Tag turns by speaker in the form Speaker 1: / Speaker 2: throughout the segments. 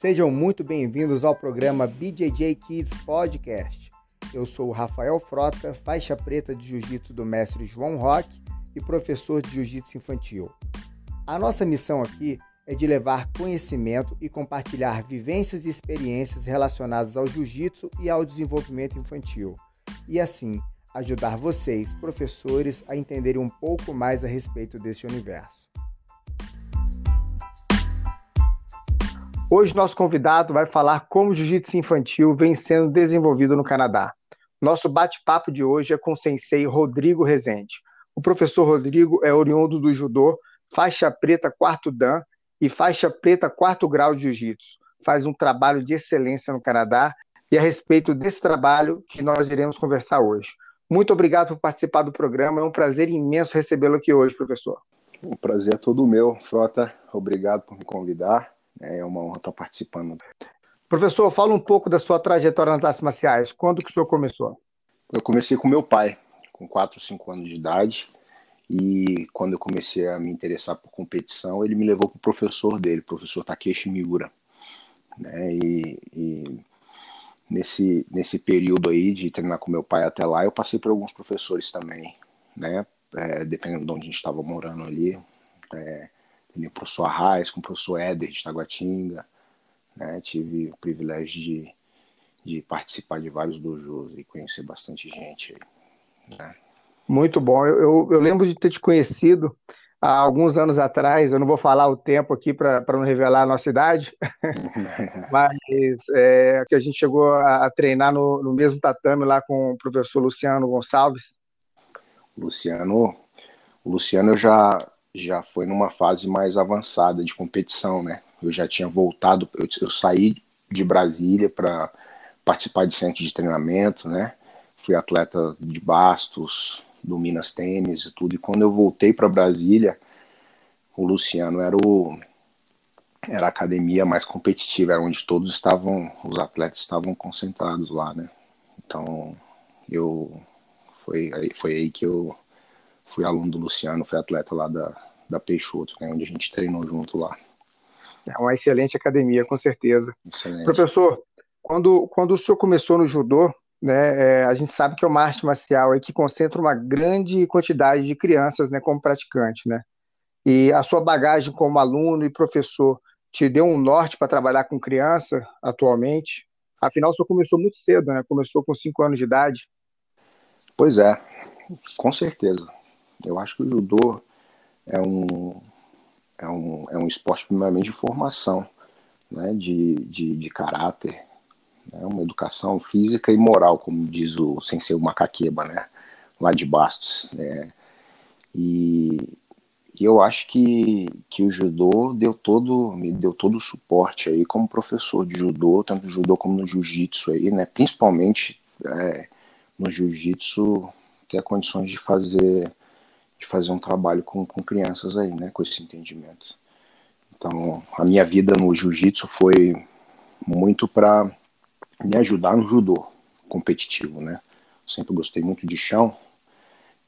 Speaker 1: Sejam muito bem-vindos ao programa BJJ Kids Podcast. Eu sou o Rafael Frota, faixa preta de jiu-jitsu do mestre João Roque e professor de jiu-jitsu infantil. A nossa missão aqui é de levar conhecimento e compartilhar vivências e experiências relacionadas ao jiu-jitsu e ao desenvolvimento infantil. E assim, ajudar vocês, professores, a entenderem um pouco mais a respeito desse universo. Hoje, nosso convidado vai falar como o jiu-jitsu infantil vem sendo desenvolvido no Canadá. Nosso bate-papo de hoje é com o sensei Rodrigo Rezende. O professor Rodrigo é oriundo do judô, faixa preta quarto dan e faixa preta quarto grau de jiu-jitsu. Faz um trabalho de excelência no Canadá e a respeito desse trabalho que nós iremos conversar hoje. Muito obrigado por participar do programa. É um prazer imenso recebê-lo aqui hoje, professor.
Speaker 2: O prazer é todo meu, Frota. Obrigado por me convidar. É uma honra estar participando.
Speaker 1: Professor, fala um pouco da sua trajetória nas artes marciais. Quando que o senhor começou?
Speaker 2: Eu comecei com meu pai, com 4, 5 anos de idade. E quando eu comecei a me interessar por competição, ele me levou para o professor dele, o professor Takeshi Miura. Né? E, e, nesse, nesse período aí de treinar com meu pai até lá, eu passei por alguns professores também, né? É, dependendo de onde a gente estava morando ali. É, com o professor Arraes, com o professor Éder de Taguatinga. Né? Tive o privilégio de, de participar de vários dojos e conhecer bastante gente aí. Né?
Speaker 1: Muito bom. Eu, eu, eu, lembro de ter te conhecido há alguns anos atrás. Eu não vou falar o tempo aqui para não revelar a nossa idade, mas é, que a gente chegou a, a treinar no, no, mesmo tatame lá com o professor Luciano Gonçalves.
Speaker 2: Luciano, o Luciano já já foi numa fase mais avançada de competição, né? Eu já tinha voltado, eu, eu saí de Brasília para participar de centro de treinamento, né? Fui atleta de bastos, do Minas Tênis e tudo. E quando eu voltei para Brasília, o Luciano era o era a academia mais competitiva, era onde todos estavam, os atletas estavam concentrados lá, né? Então, eu foi aí, foi aí que eu fui aluno do Luciano, fui atleta lá da, da Peixoto, né, onde a gente treinou junto lá.
Speaker 1: É uma excelente academia, com certeza. Excelente. Professor, quando, quando o senhor começou no judô, né, é, a gente sabe que é uma arte marcial aí que concentra uma grande quantidade de crianças, né, como praticante, né? E a sua bagagem como aluno e professor te deu um norte para trabalhar com criança atualmente? Afinal, o senhor começou muito cedo, né? Começou com 5 anos de idade.
Speaker 2: Pois é, com certeza. Eu acho que o judô é um, é um, é um esporte primeiramente de formação, né? de, de, de caráter, né? uma educação física e moral, como diz o Sensei Macaqueba, né? lá de Bastos. Né? E, e eu acho que, que o judô deu todo, me deu todo o suporte aí como professor de judô, tanto no judô como no jiu-jitsu aí, né? Principalmente é, no jiu-jitsu ter condições de fazer fazer um trabalho com, com crianças aí, né? Com esse entendimento. Então, a minha vida no jiu-jitsu foi muito para me ajudar no judô competitivo, né? Sempre gostei muito de chão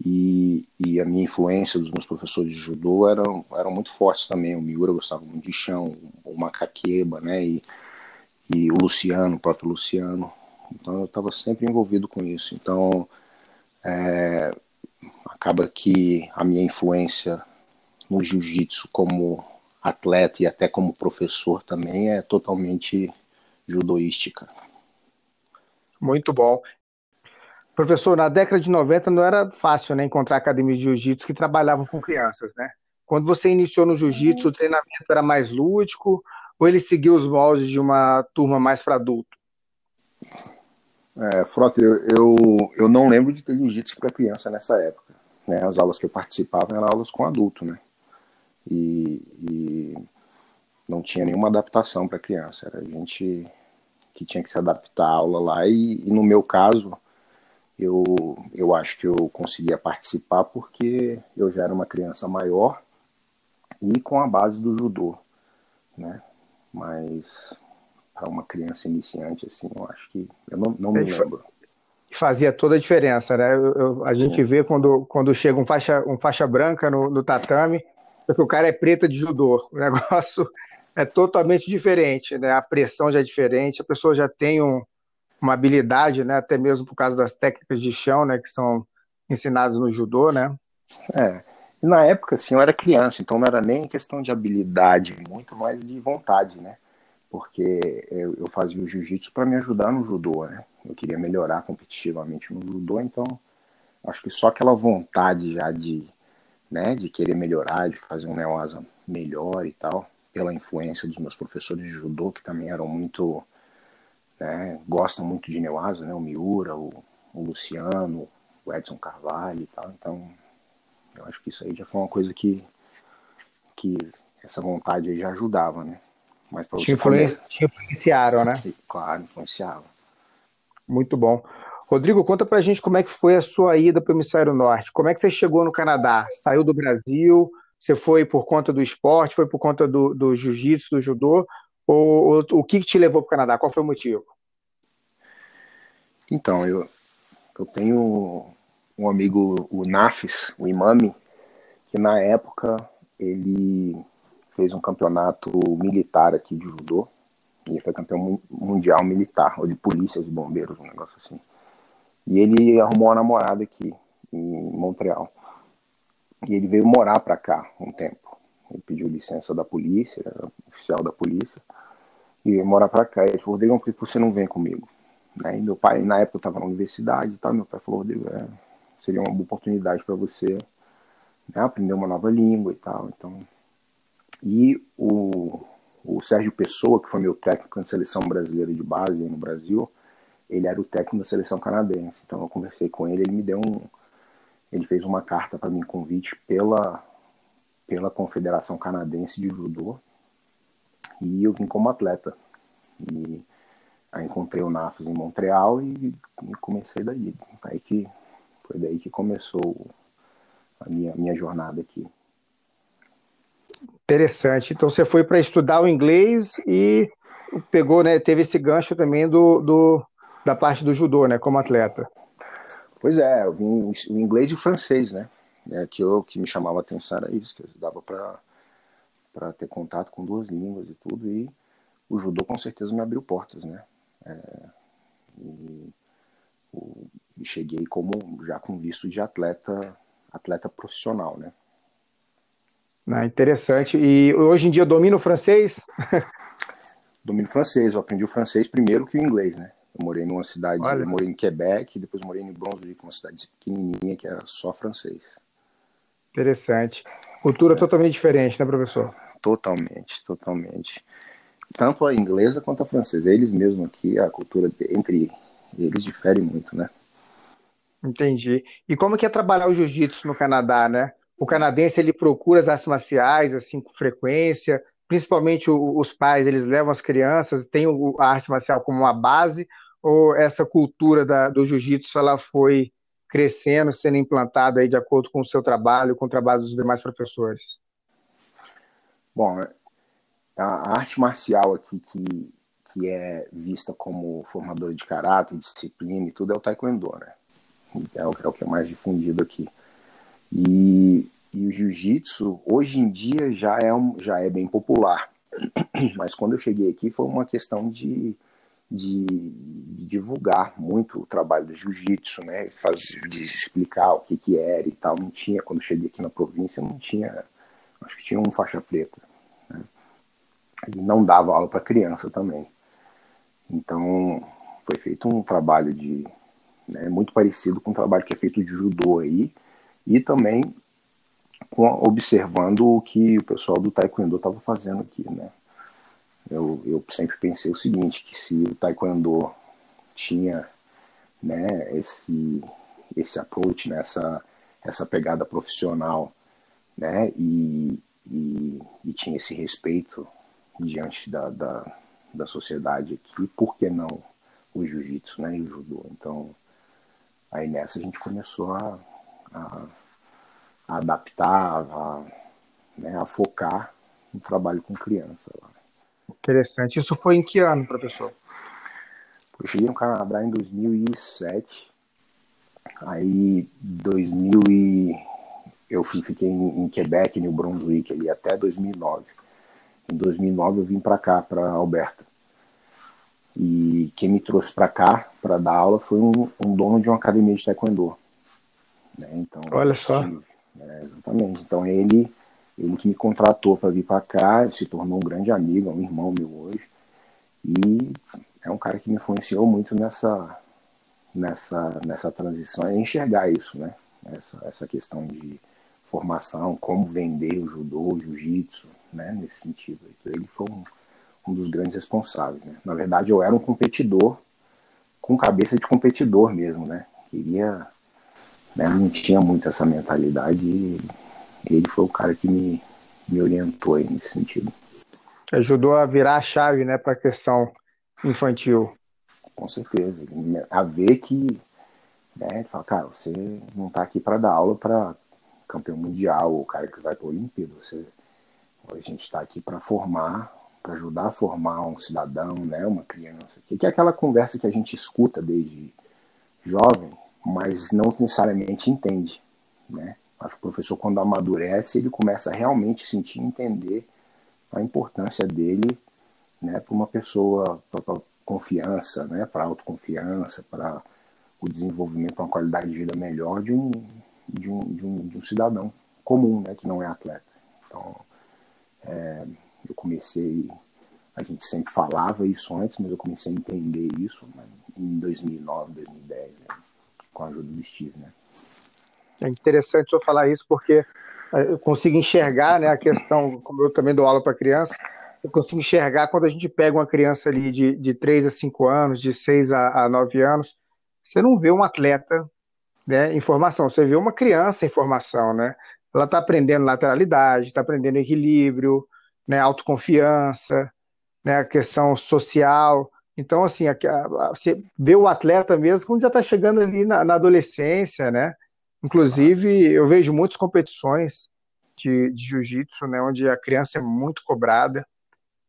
Speaker 2: e, e a minha influência dos meus professores de judô eram, eram muito fortes também. O Miura gostava muito de chão, o Macaqueba, né? E, e o Luciano, o próprio Luciano. Então eu estava sempre envolvido com isso. Então é, acaba que a minha influência no jiu-jitsu como atleta e até como professor também é totalmente judoística.
Speaker 1: Muito bom. Professor, na década de 90 não era fácil né, encontrar academias de jiu-jitsu que trabalhavam com crianças, né? Quando você iniciou no jiu-jitsu, o treinamento era mais lúdico ou ele seguiu os moldes de uma turma mais para adulto?
Speaker 2: É, Frota, eu, eu, eu, não lembro de ter jiu-jitsu para criança nessa época. Né? As aulas que eu participava eram aulas com adulto, né? E, e não tinha nenhuma adaptação para criança. Era a gente que tinha que se adaptar à aula lá. E, e, no meu caso, eu, eu acho que eu conseguia participar porque eu já era uma criança maior e com a base do judô, né? Mas para uma criança iniciante, assim, eu acho que eu não, não me lembro.
Speaker 1: Fazia toda a diferença, né? Eu, eu, a gente vê quando, quando chega um faixa, um faixa branca no, no tatame, porque o cara é preta de judô. O negócio é totalmente diferente, né? A pressão já é diferente, a pessoa já tem um, uma habilidade, né? Até mesmo por causa das técnicas de chão, né? Que são ensinadas no judô, né?
Speaker 2: É. E na época, assim, eu era criança, então não era nem questão de habilidade, muito mais de vontade, né? Porque eu, fazia o jiu-jitsu para me ajudar no judô, né? Eu queria melhorar competitivamente no judô, então acho que só aquela vontade já de, né, de querer melhorar, de fazer um neoasa melhor e tal, pela influência dos meus professores de judô, que também eram muito, né, gostam muito de neoasa, né, o Miura, o, o Luciano, o Edson Carvalho e tal, então eu acho que isso aí já foi uma coisa que, que essa vontade aí já ajudava, né.
Speaker 1: Mas te, influenci... te influenciaram, né?
Speaker 2: Claro, influenciava.
Speaker 1: Muito bom. Rodrigo, conta pra gente como é que foi a sua ida para o Hemisfério Norte. Como é que você chegou no Canadá? Saiu do Brasil? Você foi por conta do esporte? Foi por conta do, do jiu-jitsu, do judô? Ou, ou, o que te levou para o Canadá? Qual foi o motivo?
Speaker 2: Então, eu, eu tenho um amigo, o Nafis, o Imami, que na época ele fez um campeonato militar aqui de judô. Ele foi campeão mundial militar, ou de polícias e bombeiros, um negócio assim. E ele arrumou uma namorada aqui, em Montreal. E ele veio morar para cá um tempo. Ele pediu licença da polícia, oficial da polícia, e veio morar para cá. E ele falou, Rodrigo, por que você não vem comigo? Né? E meu pai, na época, estava na universidade e tal. Meu pai falou, Rodrigo, é, seria uma boa oportunidade para você né, aprender uma nova língua e tal. Então, e o, o Sérgio Pessoa, que foi meu técnico na seleção brasileira de base no Brasil, ele era o técnico da seleção canadense. Então eu conversei com ele, ele me deu um. Ele fez uma carta para mim, convite pela, pela Confederação Canadense de Judô. E eu vim como atleta. E aí encontrei o NAFES em Montreal e, e comecei daí. Aí que, foi daí que começou a minha, minha jornada aqui.
Speaker 1: Interessante. Então você foi para estudar o inglês e pegou, né? Teve esse gancho também do, do da parte do judô, né, como atleta.
Speaker 2: Pois é, eu vim o inglês e o francês, né? É, que eu que me chamava a atenção era isso, que dava para para ter contato com duas línguas e tudo e o judô com certeza me abriu portas, né? É, e, o, e cheguei como já com visto de atleta atleta profissional, né?
Speaker 1: Ah, interessante. E hoje em dia domina o francês?
Speaker 2: domino francês. Eu aprendi o francês primeiro que o inglês, né? Eu morei numa cidade, morei em Quebec, depois morei em Brunswick, uma cidade pequenininha que era só francês.
Speaker 1: Interessante. Cultura é. totalmente diferente, né, professor?
Speaker 2: Totalmente, totalmente. Tanto a inglesa quanto a francesa. Eles mesmo aqui, a cultura entre eles difere muito, né?
Speaker 1: Entendi. E como que é trabalhar o jiu-jitsu no Canadá, né? O canadense ele procura as artes marciais assim com frequência, principalmente os pais, eles levam as crianças, tem a arte marcial como uma base ou essa cultura da, do jiu-jitsu ela foi crescendo, sendo implantada aí de acordo com o seu trabalho, com o trabalho dos demais professores?
Speaker 2: Bom, a arte marcial aqui que, que é vista como formadora de caráter, disciplina e tudo é o taekwondo, né? É o, é o que é mais difundido aqui. E, e o jiu-jitsu, hoje em dia, já é, um, já é bem popular. Mas quando eu cheguei aqui foi uma questão de de, de, divulgar muito o trabalho do jiu-jitsu, né? Faz, de explicar o que, que era e tal. Não tinha, quando cheguei aqui na província, não tinha, acho que tinha um faixa preta. Né? E não dava aula para criança também. Então, foi feito um trabalho de, né, muito parecido com o trabalho que é feito de judô aí, e também observando o que o pessoal do taekwondo estava fazendo aqui, né? eu, eu sempre pensei o seguinte, que se o taekwondo tinha né, esse, esse approach, né, essa, essa pegada profissional, né, e, e, e tinha esse respeito diante da, da, da sociedade aqui, por que não o jiu-jitsu né, e o judô? Então, aí nessa a gente começou a, a, a adaptar, a, né, a focar no trabalho com criança.
Speaker 1: Interessante. Isso foi em que ano, professor?
Speaker 2: Eu cheguei no Canadá em 2007. Aí, 2000 e... eu fiquei em, Quebec, New Brunswick, ali até 2009. Em 2009 eu vim para cá, para Alberta. E quem me trouxe para cá para dar aula foi um, um, dono de uma academia de taekwondo. Né? Então,
Speaker 1: Olha só.
Speaker 2: É, exatamente. Então ele, ele que me contratou para vir para cá, se tornou um grande amigo, é um irmão meu hoje. E é um cara que me influenciou muito nessa nessa nessa transição, é enxergar isso, né? Essa, essa questão de formação, como vender o judô, o jiu-jitsu, né? Nesse sentido. Ele foi um, um dos grandes responsáveis. Né? Na verdade, eu era um competidor com cabeça de competidor mesmo, né? Queria, né? não tinha muito essa mentalidade e ele foi o cara que me, me orientou aí nesse sentido.
Speaker 1: Ajudou a virar a chave, né, para a questão infantil.
Speaker 2: Com certeza. A ver que, né, fala, cara, você não está aqui para dar aula para campeão mundial ou cara que vai para a Olimpíada. Você, a gente está aqui para formar para ajudar a formar um cidadão, né, uma criança, que é aquela conversa que a gente escuta desde jovem, mas não necessariamente entende, né? Acho que o professor quando amadurece, ele começa a realmente sentir e entender a importância dele, né, para uma pessoa, para confiança, né, para autoconfiança, para o desenvolvimento, para uma qualidade de vida melhor de um, de um, de um, de um cidadão comum, né, que não é atleta. Então, é, eu comecei, a gente sempre falava isso antes, mas eu comecei a entender isso né, em 2009, 2010, né, com a ajuda do Steve, né.
Speaker 1: É interessante eu falar isso porque é, eu consigo enxergar né, a questão, como eu também dou aula para criança, eu consigo enxergar quando a gente pega uma criança ali de, de 3 a 5 anos, de 6 a, a 9 anos, você não vê um atleta né, em formação, você vê uma criança em formação, né? Ela está aprendendo lateralidade, está aprendendo equilíbrio, né, autoconfiança, né, a questão social. Então, assim, a, a, você vê o atleta mesmo quando já está chegando ali na, na, adolescência, né? Inclusive, eu vejo muitas competições de, de jiu-jitsu, né, onde a criança é muito cobrada.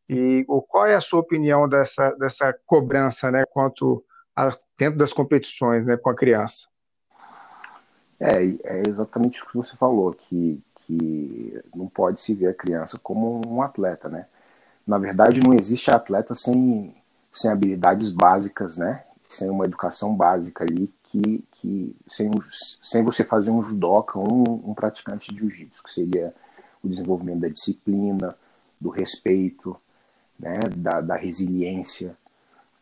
Speaker 1: E qual é a sua opinião dessa, dessa cobrança, né, quanto a, dentro das competições, né, com a criança?
Speaker 2: É, é exatamente o que você falou, que que não pode se ver a criança como um atleta, né? Na verdade, não existe atleta sem, sem habilidades básicas, né? Sem uma educação básica ali, que, que sem, sem você fazer um judoca um, um praticante de jiu-jitsu, que seria o desenvolvimento da disciplina, do respeito, né? da, da resiliência,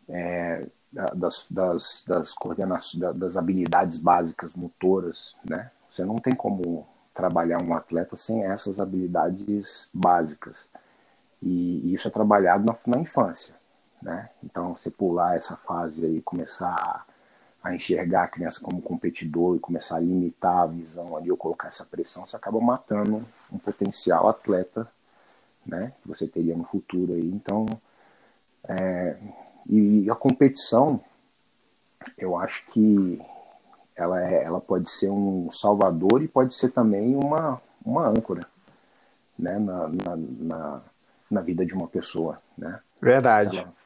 Speaker 2: é, das, das, das coordenações, das habilidades básicas motoras, né? Você não tem como trabalhar um atleta sem essas habilidades básicas. E, isso é trabalhado na, na, infância, né? Então, você pular essa fase aí, começar a, enxergar a criança como competidor e começar a limitar a visão ali ou colocar essa pressão, você acaba matando um potencial atleta, né? Que você teria no futuro aí. Então, é, e a competição, eu acho que ela, é, ela pode ser um salvador e pode ser também uma, uma âncora né, na, na, na, na vida de uma pessoa. Né?
Speaker 1: Verdade.
Speaker 2: Ela,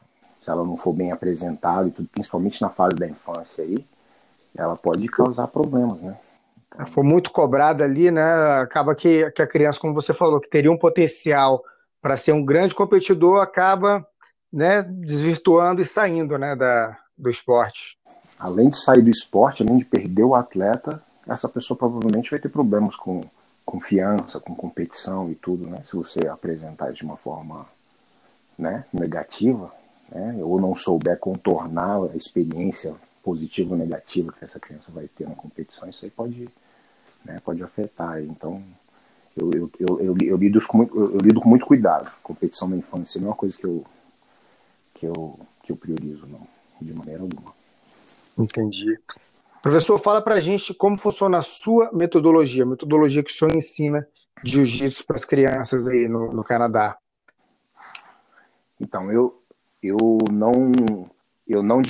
Speaker 2: se ela não for bem apresentada, e tudo, principalmente na fase da infância aí, ela pode causar problemas, né?
Speaker 1: Então... For muito cobrada ali, né? Acaba que, que a criança, como você falou, que teria um potencial para ser um grande competidor, acaba né, desvirtuando e saindo né, da, do esporte
Speaker 2: além de sair do esporte, além de perder o atleta, essa pessoa provavelmente vai ter problemas com confiança, com competição e tudo, né? Se você apresentar isso de uma forma né, negativa, né, ou não souber contornar a experiência positiva ou negativa que essa criança vai ter na competição, isso aí pode, né, pode afetar. Então, eu, eu, eu, eu, eu lido com muito, eu, lido com muito cuidado. Competição na infância não é uma coisa que eu, que eu, que eu priorizo, não, de maneira alguma.
Speaker 1: Entendi. Professor, fala para a gente como funciona a sua metodologia, a metodologia que o senhor ensina de jiu-jitsu para as crianças aí no, no Canadá.
Speaker 2: Então, eu, eu não eu não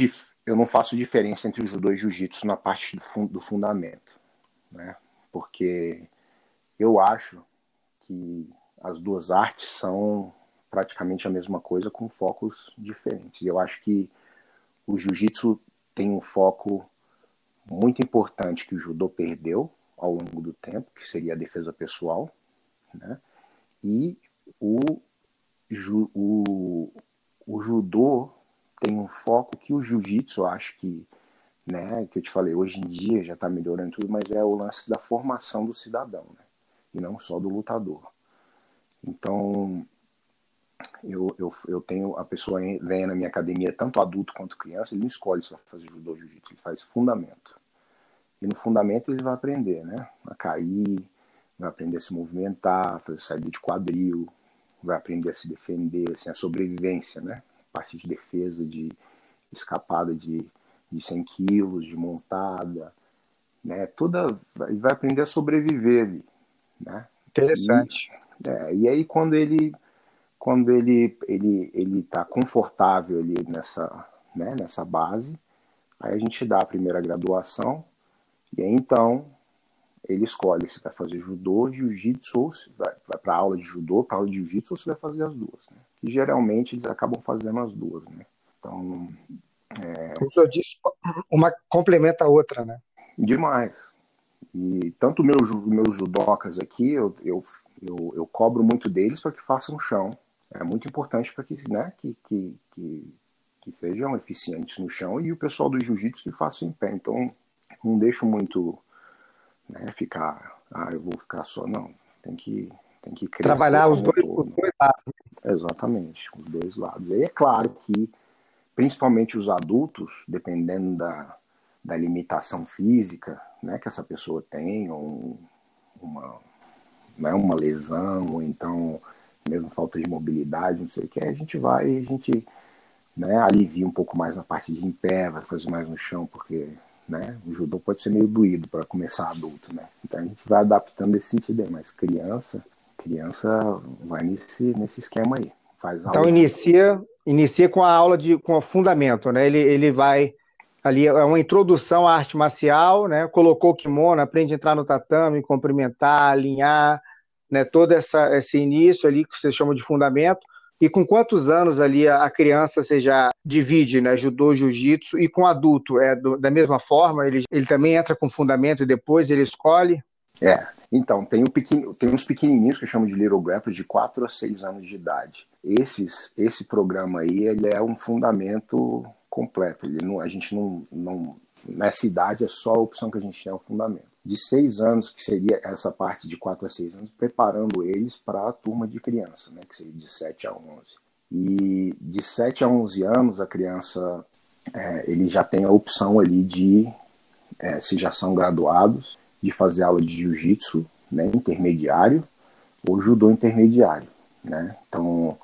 Speaker 2: eu não faço diferença entre o judô e jiu-jitsu na parte do, do fundamento, né? Porque eu acho que as duas artes são praticamente a mesma coisa com focos diferentes. Eu acho que o jiu-jitsu tem um foco muito importante que o judô perdeu ao longo do tempo, que seria a defesa pessoal, né? E o, o, o judô tem um foco que o jiu-jitsu, acho que, né, que eu te falei, hoje em dia já está melhorando tudo, mas é o lance da formação do cidadão, né, e não só do lutador. Então, eu, eu, eu tenho, a pessoa vem na minha academia, tanto adulto quanto criança, ele não escolhe só fazer judô ou jiu-jitsu, ele faz fundamento. E no fundamento ele vai aprender, né, a cair, vai aprender a se movimentar, fazer saída de quadril, vai aprender a se defender, assim, a sobrevivência, né? Parte de defesa, de escapada de, de 100 quilos, de montada, né? Toda, vai aprender a sobreviver ali, né?
Speaker 1: Interessante.
Speaker 2: E, é, e aí quando ele quando ele ele ele está confortável ali nessa né, nessa base, aí a gente dá a primeira graduação e aí então ele escolhe se vai fazer judô, jiu-jitsu, ou se vai, vai para aula de judô, para aula de jiu-jitsu, ou se vai fazer as duas. Né? Que geralmente eles acabam fazendo as duas. Né? Então.
Speaker 1: É... Como eu disse, uma complementa a outra, né?
Speaker 2: Demais. E tanto meu, meus judocas aqui, eu, eu, eu, eu cobro muito deles para que façam chão. É muito importante para que, né, que, que, que, que sejam eficientes no chão e o pessoal do jiu-jitsu que faça em pé. Então, não deixo muito né, ficar, ah, eu vou ficar só, não, tem que, tem que
Speaker 1: crescer. Trabalhar os dois, os dois lados.
Speaker 2: Exatamente, os dois lados. E é claro que, principalmente os adultos, dependendo da, da limitação física né, que essa pessoa tem, ou uma, né, uma lesão, ou então mesmo falta de mobilidade, não sei o que, a gente vai, a gente né, alivia um pouco mais na parte de em pé, vai fazer mais no chão, porque né? O judô pode ser meio doído para começar adulto, né? Então a gente vai adaptando esse sentido aí, mas criança, criança vai nesse, nesse esquema aí. Faz
Speaker 1: então inicia, inicia com a aula de com o fundamento, né? Ele, ele vai ali é uma introdução à arte marcial, né? Colocou o kimono, aprende a entrar no tatame, cumprimentar, alinhar, né? Todo essa, esse início ali que vocês chamam de fundamento. E com quantos anos ali a, criança você já divide, né? Judô, jiu-jitsu, e com adulto, é do, da mesma forma? Ele, ele também entra com fundamento e depois ele escolhe?
Speaker 2: É, então, tem, o pequeno, tem uns pequenininhos que eu chamo de Little Grapplers de 4 a 6 anos de idade. Esses, esse programa aí, ele é um fundamento completo. Ele não, a gente não, não... Nessa idade é só a opção que a gente tem, é o fundamento de seis anos, que seria essa parte de quatro a seis anos, preparando eles para a turma de criança, né, que seria de 7 a 11. E de 7 a 11 anos, a criança, é, ele já tem a opção ali de, é, se já são graduados, de fazer aula de jiu-jitsu né, intermediário ou judô intermediário. Né? Então,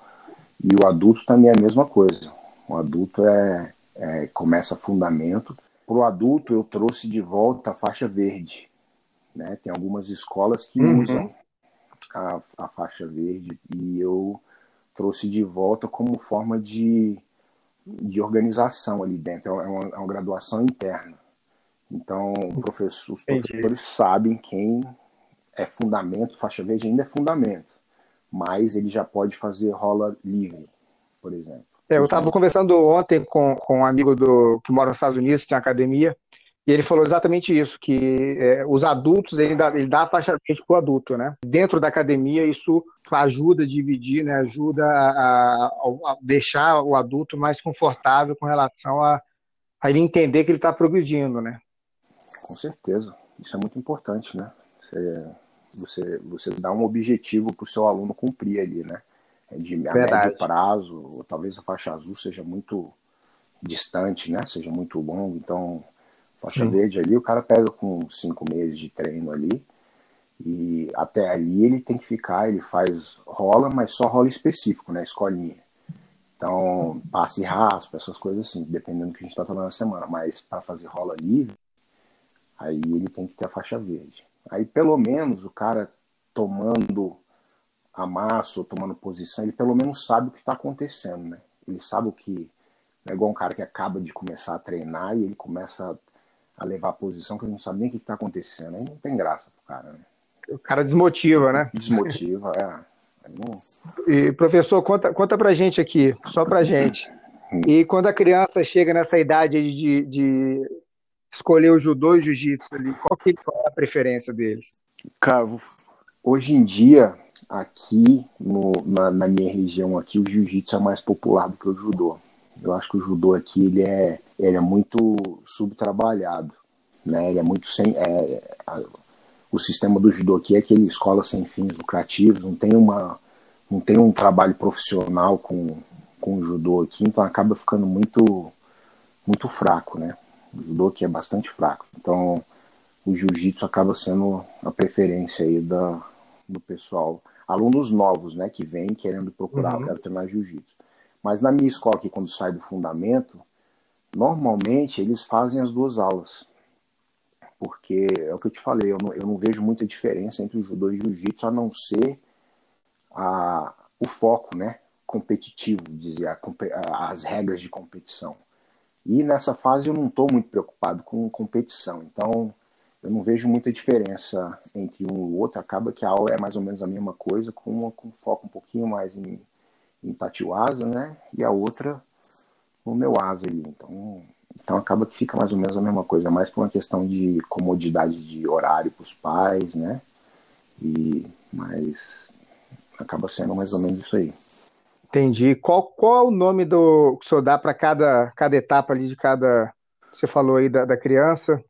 Speaker 2: e o adulto também é a mesma coisa. O adulto é, é começa fundamento. Para o adulto, eu trouxe de volta a faixa verde, né? Tem algumas escolas que uhum. usam a, a faixa verde e eu trouxe de volta como forma de, de organização ali dentro. É uma, é uma graduação interna. Então, professor, os professores sabem quem é fundamento, faixa verde ainda é fundamento, mas ele já pode fazer rola livre, por exemplo.
Speaker 1: É, eu estava conversando ontem com, com um amigo do, que mora nos Estados Unidos, tem academia, e ele falou exatamente isso, que é, os adultos, ele dá, ele dá a faixa verde para o adulto, né? Dentro da academia, isso ajuda a dividir, né? ajuda a, a deixar o adulto mais confortável com relação a, a ele entender que ele está progredindo, né?
Speaker 2: Com certeza, isso é muito importante, né? Você, você, você dá um objetivo para o seu aluno cumprir ali, né? De a médio prazo, ou talvez a faixa azul seja muito distante, né? Seja muito longo, então Faixa Sim. verde ali, o cara pega com cinco meses de treino ali. E até ali ele tem que ficar, ele faz rola, mas só rola específico, né? Escolinha. Então, passe raspa, essas coisas assim, dependendo do que a gente está trabalhando na semana. Mas para fazer rola livre, aí ele tem que ter a faixa verde. Aí pelo menos o cara tomando a massa ou tomando posição, ele pelo menos sabe o que está acontecendo, né? Ele sabe o que. É igual um cara que acaba de começar a treinar e ele começa a levar a posição que ele não sabe nem o que está acontecendo. Aí não tem graça pro cara, né?
Speaker 1: O cara desmotiva, né?
Speaker 2: Desmotiva, é.
Speaker 1: E, professor, conta, conta pra gente aqui, só pra gente. E quando a criança chega nessa idade de, de escolher o judô e o jiu-jitsu ali, qual que é a preferência deles?
Speaker 2: Cara, hoje em dia, aqui no, na, na, minha região aqui o jiu-jitsu é mais popular do que o judô. Eu acho que o judô aqui ele é, ele é muito subtrabalhado, né? Ele é muito sem é, a, o sistema do judô aqui é aquele escola sem fins lucrativos, não tem uma não tem um trabalho profissional com, com o judô aqui, então acaba ficando muito muito fraco, né? O judô aqui é bastante fraco. Então o jiu-jitsu acaba sendo a preferência aí da, do pessoal, alunos novos, né, que vêm querendo procurar, uhum. quero treinar jiu-jitsu. Mas na minha escola aqui, quando sai do fundamento, normalmente eles fazem as duas aulas. Porque é o que eu te falei, eu não, eu não vejo muita diferença entre o judô e o jiu-jitsu, a não ser a, o foco, né, competitivo, dizer, a, as regras de competição. E nessa fase eu não estou muito preocupado com competição. Então, eu não vejo muita diferença entre um e outro. Acaba que a aula é mais ou menos a mesma coisa, com uma com foco um pouquinho mais em, em Tatiwasa, né? E a outra no meu asa ali. Então, então acaba que fica mais ou menos a mesma coisa, mais por uma questão de comodidade de horário para os pais, né? E mas acaba sendo mais ou menos isso aí.
Speaker 1: Entendi. Qual, qual é o nome do que o senhor dá para cada, cada etapa ali de cada. Você falou aí da, da criança?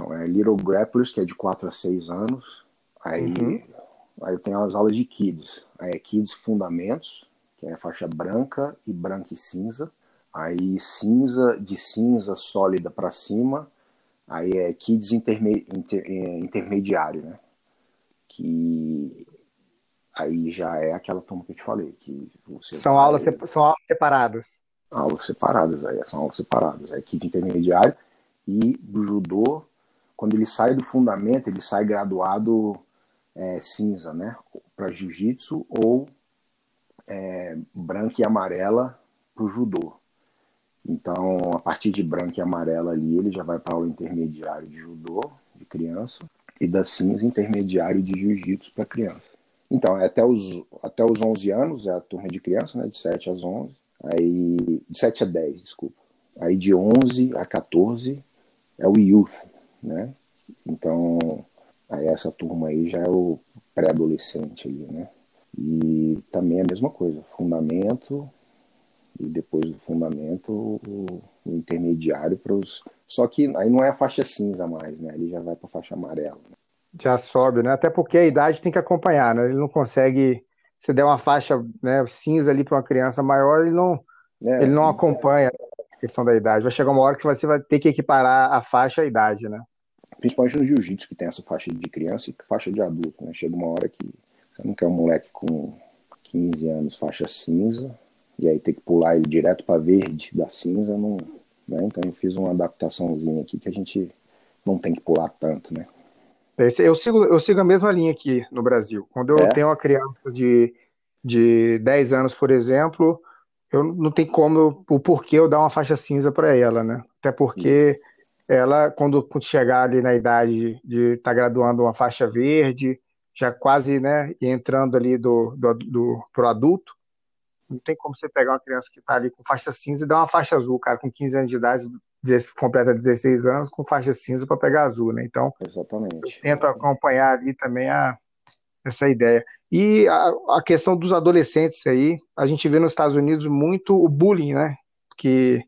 Speaker 2: Então, é Little Grapplers, que é de 4 a 6 anos. Aí, uhum. aí tem as aulas de Kids. Aí é Kids Fundamentos, que é faixa branca e branca e cinza. Aí cinza, de cinza sólida para cima. Aí é Kids interme, inter, é, intermediário, né? Que aí já é aquela turma que eu te falei. Que
Speaker 1: são, vai... aulas, são aulas separadas.
Speaker 2: Aulas separadas, aí são aulas separadas. É Kids intermediário e judô quando ele sai do fundamento, ele sai graduado é, cinza, né? Para jiu-jitsu ou é, branca e amarela para o judô. Então, a partir de branca e amarela ali, ele já vai para o intermediário de judô, de criança, e da cinza intermediário de jiu-jitsu para criança. Então, é até os, até os 11 anos é a turma de criança, né? De 7 às 11. Aí, de 7 a 10, desculpa. Aí de 11 a 14 é o youth, né? Então, aí essa turma aí já é o pré-adolescente ali, né? E também é a mesma coisa, fundamento e depois do fundamento o, o intermediário para os. Só que aí não é a faixa cinza mais, né? Ele já vai para a faixa amarela. Né?
Speaker 1: Já sobe, né? Até porque a idade tem que acompanhar, né? Ele não consegue. Se der uma faixa né, cinza ali para uma criança maior, ele não, é, ele não acompanha a questão da idade. Vai chegar uma hora que você vai ter que equiparar a faixa à idade, né?
Speaker 2: Principalmente no jiu-jitsu, que tem essa faixa de criança e faixa de adulto, né? Chega uma hora que você não quer um moleque com 15 anos, faixa cinza, e aí tem que pular ele direto para verde da cinza, não, né? Então eu fiz uma adaptaçãozinha aqui que a gente não tem que pular tanto, né?
Speaker 1: Eu sigo, eu sigo a mesma linha aqui no Brasil. Quando eu é? tenho uma criança de, de 10 anos, por exemplo, eu não tem como o porquê eu dar uma faixa cinza para ela, né? Até porque ela, quando chegar ali na idade de estar tá graduando uma faixa verde, já quase né, entrando ali do, do, do, pro adulto, não tem como você pegar uma criança que está ali com faixa cinza e dar uma faixa azul, cara, com 15 anos de idade, completa 16 anos, com faixa cinza para pegar azul, né? Então,
Speaker 2: Exatamente.
Speaker 1: tento acompanhar ali também a, essa ideia. E a, a questão dos adolescentes aí, a gente vê nos Estados Unidos muito o bullying, né? Que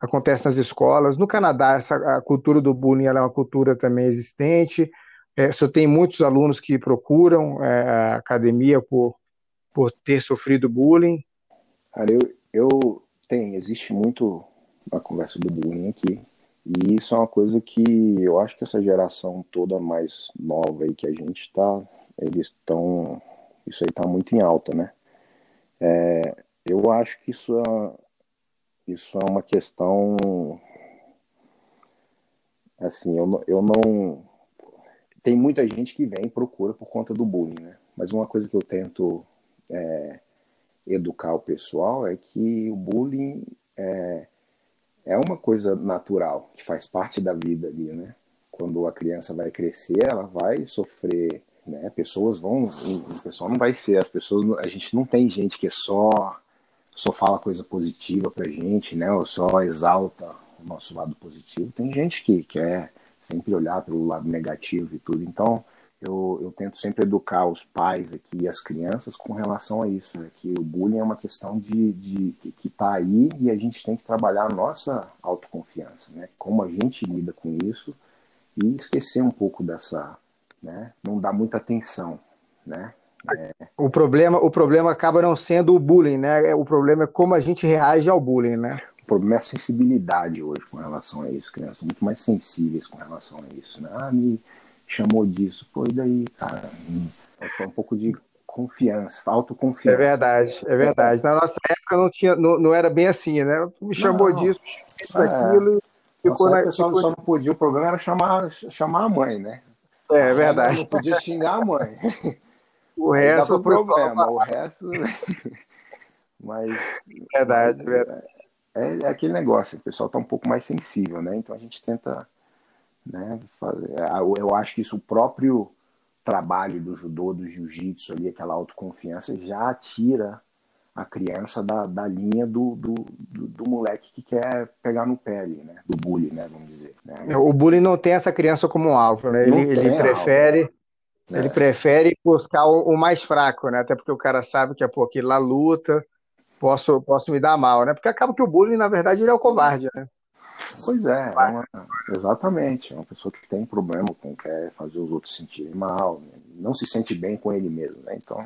Speaker 1: acontece nas escolas. No Canadá, essa, a cultura do bullying é uma cultura também existente. É, só tem muitos alunos que procuram é, a academia por, por ter sofrido bullying.
Speaker 2: Cara, eu, eu tem, existe muito a conversa do bullying aqui. E isso é uma coisa que eu acho que essa geração toda mais nova aí que a gente está, eles estão. Isso aí está muito em alta, né? É, eu acho que isso é, isso é uma questão assim, eu, eu não tem muita gente que vem e procura por conta do bullying, né? Mas uma coisa que eu tento é, educar o pessoal é que o bullying é, é uma coisa natural, que faz parte da vida ali, né? Quando a criança vai crescer, ela vai sofrer, né? Pessoas vão, o pessoal não vai ser, as pessoas, a gente não tem gente que é só só fala coisa positiva pra gente, né? Ou só exalta o nosso lado positivo. Tem gente que quer sempre olhar pelo lado negativo e tudo. Então, eu, eu tento sempre educar os pais aqui e as crianças com relação a isso, né? que o bullying é uma questão de, de que está aí e a gente tem que trabalhar a nossa autoconfiança, né? Como a gente lida com isso e esquecer um pouco dessa, né? Não dar muita atenção, né?
Speaker 1: É... O problema, o problema acaba não sendo o bullying, né? O problema é como a gente reage ao bullying, né?
Speaker 2: O problema é a sensibilidade hoje com relação a isso, crianças muito mais sensíveis com relação a isso, né? Ah, me chamou disso. E daí, cara? Foi um pouco de confiança, autoconfiança.
Speaker 1: É verdade, é verdade. Na nossa época não tinha, não, não era bem assim, né? Me chamou não, disso, isso, é. aquilo.
Speaker 2: Ficou na, só, ficou... só não podia, o problema era chamar, chamar a mãe, né?
Speaker 1: É, é verdade.
Speaker 2: Não podia xingar a mãe.
Speaker 1: O resto
Speaker 2: o problema, o resto. Mas.
Speaker 1: Verdade, verdade.
Speaker 2: É, é, aquele negócio, o pessoal está um pouco mais sensível, né? Então a gente tenta né? Eu acho que isso, o próprio trabalho do judô, do jiu-jitsu ali, aquela autoconfiança, já tira a criança da, da linha do, do, do, do, moleque que quer pegar no pé ali, né? Do bullying, né? Vamos dizer. Né?
Speaker 1: O bullying não tem essa criança como alvo, né? Ele, ele prefere. Alvo. Ele é. prefere buscar o, o, mais fraco, né? Até porque o cara sabe que, pô, aquilo lá luta, posso, posso me dar mal, né? Porque acaba que o bullying, na verdade, ele é o covarde, né?
Speaker 2: Pois é, é uma, exatamente. É uma pessoa que tem problema com quer fazer os outros sentirem mal, né? não se sente bem com ele mesmo, né? Então,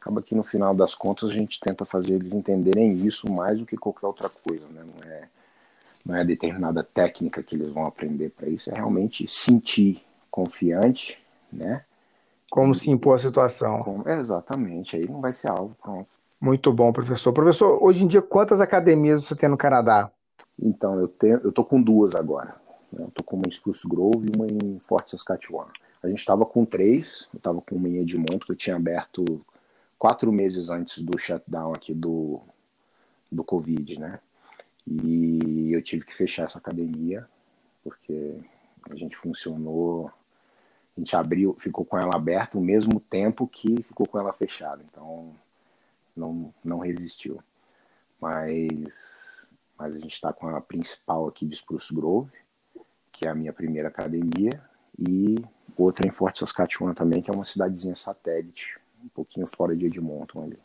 Speaker 2: acaba que no final das contas a gente tenta fazer eles entenderem isso mais do que qualquer outra coisa, né? Não é, não é determinada técnica que eles vão aprender para isso, é realmente sentir confiante, né?
Speaker 1: Como se impor a situação.
Speaker 2: Como, é, exatamente, aí não vai ser algo pronto.
Speaker 1: Muito bom, professor. Professor, hoje em dia, quantas academias você tem no Canadá?
Speaker 2: Então, eu tenho, eu tô com duas agora. Né? Eu tô com uma em Spruce Grove e uma em Fort Saskatchewan. A gente estava com três, eu estava com uma em Edmonton, que eu tinha aberto quatro meses antes do shutdown aqui do, do Covid, né? E eu tive que fechar essa academia, porque a gente funcionou, a gente abriu, ficou com ela aberta o mesmo tempo que ficou com ela fechada, então não, não resistiu. Mas mas a gente está com a principal aqui de Spruce Grove, que é a minha primeira academia, e outra em Fort Saskatchewan também, que é uma cidadezinha satélite, um pouquinho fora de Edmonton ali.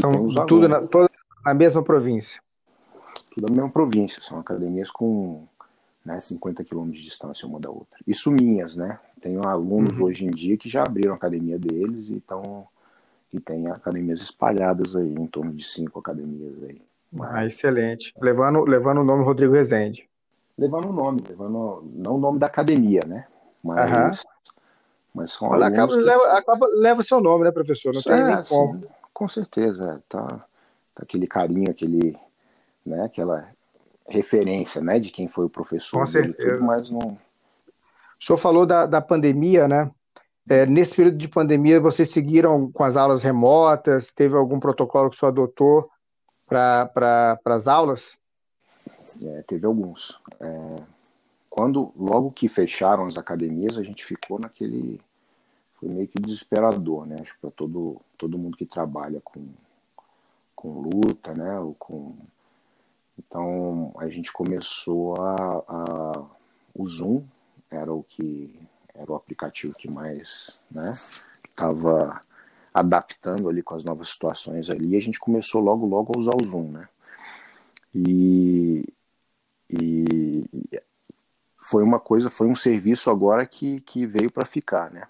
Speaker 1: São tudo na, toda na mesma província?
Speaker 2: Tudo na mesma província, são academias com né, 50 quilômetros de distância uma da outra. Isso minhas, né? Tenho alunos uhum. hoje em dia que já abriram a academia deles e, tão, e tem academias espalhadas aí, em torno de cinco academias aí.
Speaker 1: Ah, excelente. Levando, levando o nome Rodrigo Rezende.
Speaker 2: Levando o nome, levando não o nome da academia, né?
Speaker 1: Mas,
Speaker 2: mas são
Speaker 1: Olha, acaba, que... leva, acaba, leva seu nome, né, professor? Não é, tem nem como. Sim,
Speaker 2: com certeza. É, tá, tá aquele carinho, aquele, né, aquela referência, né, de quem foi o professor.
Speaker 1: Com certeza.
Speaker 2: Tudo, mas não...
Speaker 1: O senhor falou da, da pandemia, né? É, nesse período de pandemia, vocês seguiram com as aulas remotas? Teve algum protocolo que o senhor adotou para as aulas?
Speaker 2: É, teve alguns. É, quando logo que fecharam as academias, a gente ficou naquele foi meio que desesperador, né? Acho para todo todo mundo que trabalha com com luta, né? Ou com então a gente começou a, a o Zoom era o que era o aplicativo que mais, né? Tava adaptando ali com as novas situações ali, a gente começou logo, logo a usar o Zoom, né? E, e foi uma coisa, foi um serviço agora que, que veio para ficar, né?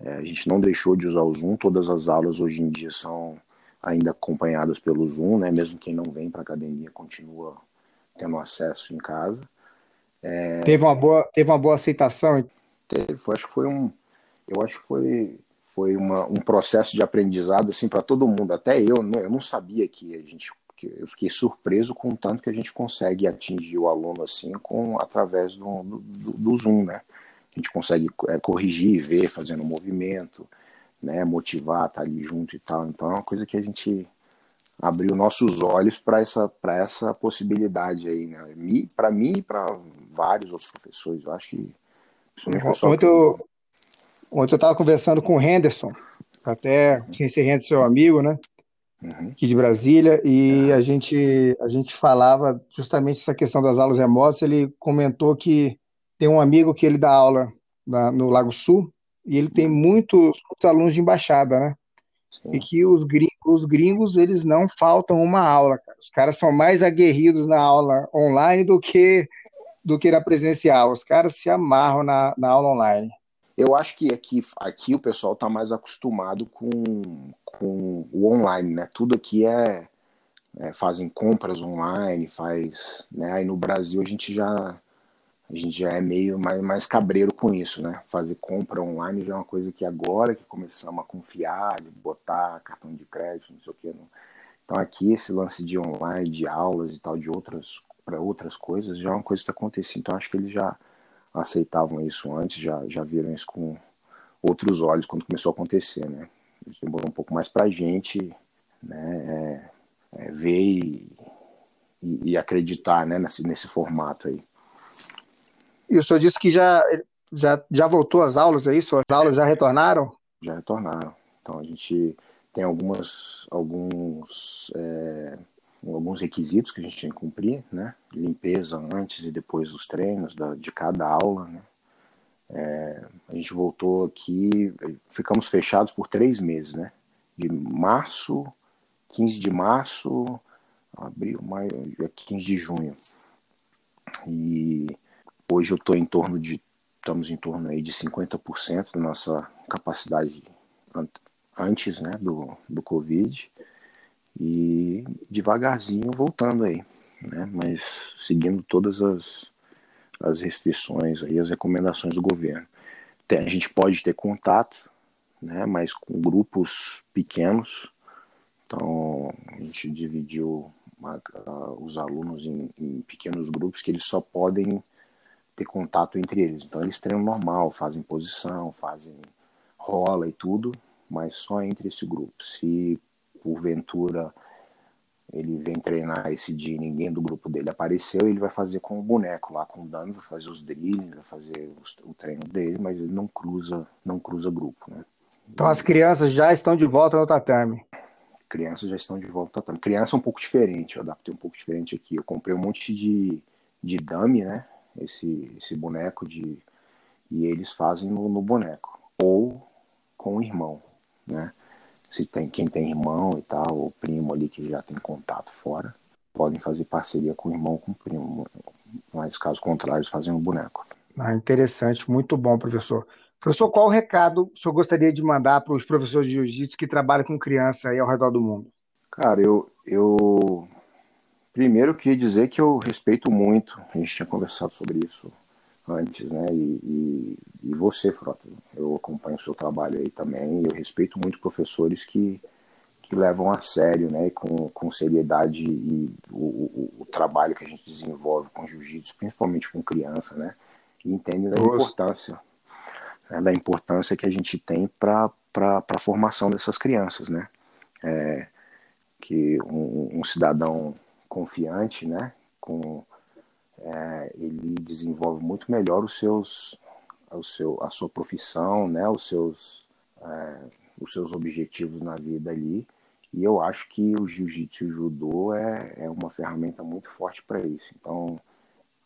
Speaker 2: É, a gente não deixou de usar o Zoom, todas as aulas hoje em dia são ainda acompanhadas pelo Zoom, né? Mesmo quem não vem para academia continua tendo acesso em casa.
Speaker 1: É... Teve uma boa, teve uma boa aceitação.
Speaker 2: Teve, foi, acho que foi um, eu acho que foi foi uma, um processo de aprendizado assim para todo mundo. Até eu, eu não sabia que a gente, que eu fiquei surpreso com o tanto que a gente consegue atingir o aluno assim com através do, do, do Zoom, né? A gente consegue é, corrigir, ver, fazendo movimento, né? Motivar, estar tá ali junto e tal. Então é uma coisa que a gente abriu nossos olhos para essa para essa possibilidade aí, né? Para mim e para vários outros professores. Eu acho que
Speaker 1: muito, Ontem eu estava conversando com o Henderson, até sem ser Henderson, seu amigo, né? Uhum. Aqui de Brasília, e a gente, a gente falava justamente essa questão das aulas remotas. Ele comentou que tem um amigo que ele dá aula na, no Lago Sul, e ele tem muitos, muitos alunos de embaixada, né? Sim. E que os gringos, os gringos, eles não faltam uma aula, cara. Os caras são mais aguerridos na aula online do que do que na presencial. Os caras se amarram na, na aula online.
Speaker 2: Eu acho que aqui, aqui o pessoal está mais acostumado com, com o online, né? Tudo aqui é, é, fazem compras online, faz, né? Aí no Brasil a gente já a gente já é meio mais, mais cabreiro com isso, né? Fazer compra online já é uma coisa que agora que começamos a confiar, de botar cartão de crédito, não sei o que. Não. Então aqui esse lance de online, de aulas e tal, de outras para outras coisas, já é uma coisa que acontecia. Então acho que eles já aceitavam isso antes, já, já viram isso com outros olhos quando começou a acontecer, né? Demorou um pouco mais para a gente né, é, é, ver e, e, e, acreditar né, nesse, nesse formato aí.
Speaker 1: E o senhor disse que já, já, já voltou às aulas, é isso? As aulas já retornaram?
Speaker 2: Já retornaram. Então a gente tem algumas, alguns é, alguns requisitos que a gente tinha que cumprir, né? Limpeza antes e depois dos treinos, da, de cada aula, né? É, a gente voltou aqui, ficamos fechados por três meses, né? De março, 15 de março, abril, maio, 15 de junho. E hoje eu estou em torno de, estamos em torno aí de 50% da nossa capacidade antes, né, do, do Covid e devagarzinho voltando aí, né? Mas seguindo todas as, as restrições aí, as recomendações do governo. A gente pode ter contato, né? Mas com grupos pequenos. Então a gente dividiu os alunos em, em pequenos grupos que eles só podem ter contato entre eles. Então eles treinam normal, fazem posição, fazem rola e tudo, mas só entre esse grupo. Se porventura ele vem treinar esse dia e ninguém do grupo dele apareceu, ele vai fazer com o boneco lá, com o dummy, vai fazer os drills, vai fazer o treino dele, mas ele não cruza, não cruza grupo, né?
Speaker 1: Então as crianças já estão de volta no tatame.
Speaker 2: Crianças já estão de volta no tatame. Criança é um pouco diferente, eu adaptei um pouco diferente aqui. Eu comprei um monte de, de dummy, né? Esse, esse boneco de. E eles fazem no, no boneco. Ou com o irmão, né? Se tem quem tem irmão e tal, ou primo ali que já tem contato fora, podem fazer parceria com o irmão com o primo. Mas caso contrário, fazem um boneco.
Speaker 1: Ah, interessante, muito bom, professor. Professor, qual o recado o senhor gostaria de mandar para os professores de jiu-jitsu que trabalham com criança aí ao redor do mundo?
Speaker 2: Cara, eu, eu primeiro queria dizer que eu respeito muito, a gente tinha conversado sobre isso antes, né? E, e, e, você, Frota, eu acompanho o seu trabalho aí também. Eu respeito muito professores que, que levam a sério, né? Com, com seriedade e o, o, o trabalho que a gente desenvolve com jiu-jitsu, principalmente com criança, né? E entendem da importância, né, da importância que a gente tem para a formação dessas crianças, né? É, que um, um cidadão confiante, né? Com é, ele desenvolve muito melhor os seus, o seu, a sua profissão, né, os seus, é, os seus objetivos na vida ali. E eu acho que o jiu-jitsu e o judô é, é uma ferramenta muito forte para isso. Então,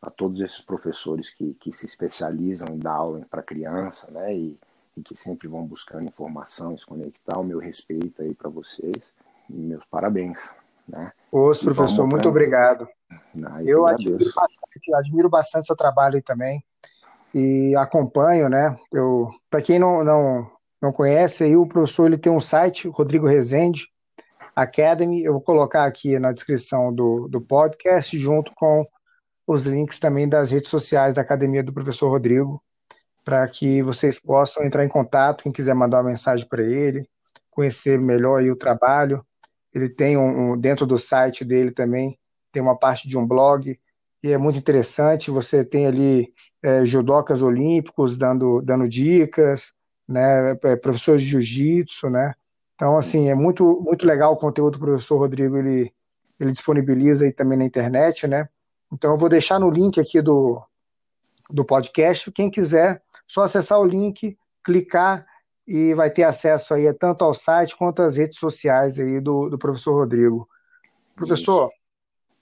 Speaker 2: a todos esses professores que, que se especializam em dar aula para criança, né, e, e que sempre vão buscando informação, se conectar, o meu respeito aí para vocês e meus parabéns. Né?
Speaker 1: Os professor, muito obrigado. Não, eu, eu admiro bastante, admiro bastante seu trabalho aí também e acompanho, né? Eu, para quem não, não, não conhece, aí o professor ele tem um site, Rodrigo Rezende Academy. Eu vou colocar aqui na descrição do, do podcast, junto com os links também das redes sociais da Academia do Professor Rodrigo, para que vocês possam entrar em contato, quem quiser mandar uma mensagem para ele, conhecer melhor o trabalho. Ele tem um, um, dentro do site dele também tem uma parte de um blog e é muito interessante. Você tem ali é, judocas olímpicos dando, dando dicas, né, é, professores de jiu-jitsu, né. Então, assim, é muito, muito legal o conteúdo do professor Rodrigo, ele, ele disponibiliza aí também na internet, né. Então, eu vou deixar no link aqui do, do podcast. Quem quiser, só acessar o link, clicar e vai ter acesso aí tanto ao site quanto às redes sociais aí do, do professor Rodrigo. Professor,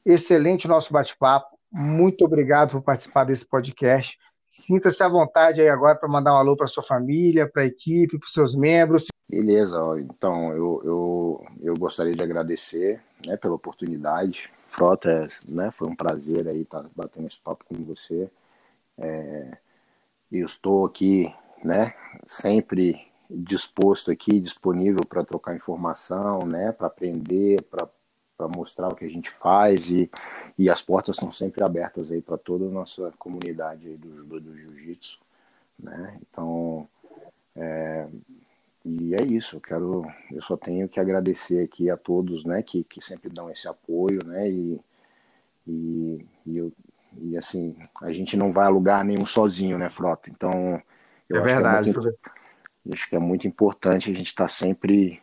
Speaker 1: Isso. excelente nosso bate-papo. Muito obrigado por participar desse podcast. Sinta-se à vontade aí agora para mandar um alô para sua família, para a equipe, para os seus membros.
Speaker 2: Beleza, então eu, eu, eu gostaria de agradecer né, pela oportunidade. Frota, né, foi um prazer aí estar tá batendo esse papo com você. É, eu estou aqui, né, sempre disposto aqui, disponível para trocar informação, né, para aprender, para mostrar o que a gente faz e, e as portas são sempre abertas aí para toda a nossa comunidade aí do, do, do jiu-jitsu, né? Então, é, e é isso, eu quero, eu só tenho que agradecer aqui a todos, né, que, que sempre dão esse apoio, né, e, e, e, eu, e assim, a gente não vai a lugar nenhum sozinho, né, Frota? Então,
Speaker 1: eu é verdade.
Speaker 2: Que é muito, acho que é muito importante a gente estar tá sempre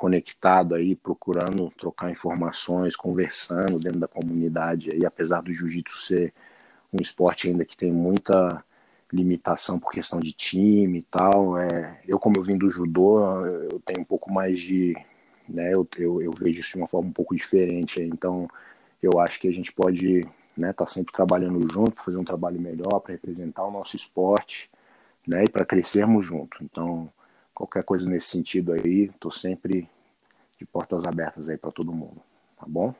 Speaker 2: conectado aí, procurando trocar informações, conversando dentro da comunidade aí, apesar do jiu-jitsu ser um esporte ainda que tem muita limitação por questão de time e tal. É, eu, como eu vim do judô, eu tenho um pouco mais de. Né, eu, eu, eu vejo isso de uma forma um pouco diferente. Então, eu acho que a gente pode estar né, tá sempre trabalhando junto, fazer um trabalho melhor para representar o nosso esporte né, e para crescermos junto. Então, qualquer coisa nesse sentido aí, estou sempre de portas abertas aí para todo mundo. Tá bom?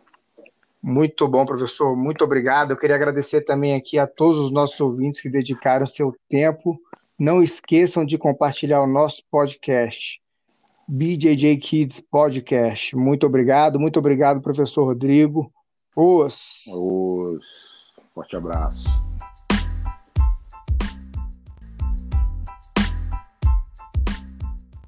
Speaker 1: Muito bom, professor. Muito obrigado. Eu queria agradecer também aqui a todos os nossos ouvintes que dedicaram seu tempo. Não esqueçam de compartilhar o nosso podcast, BJJ Kids Podcast. Muito obrigado. Muito obrigado, professor Rodrigo. Os.
Speaker 2: Os. Forte abraço.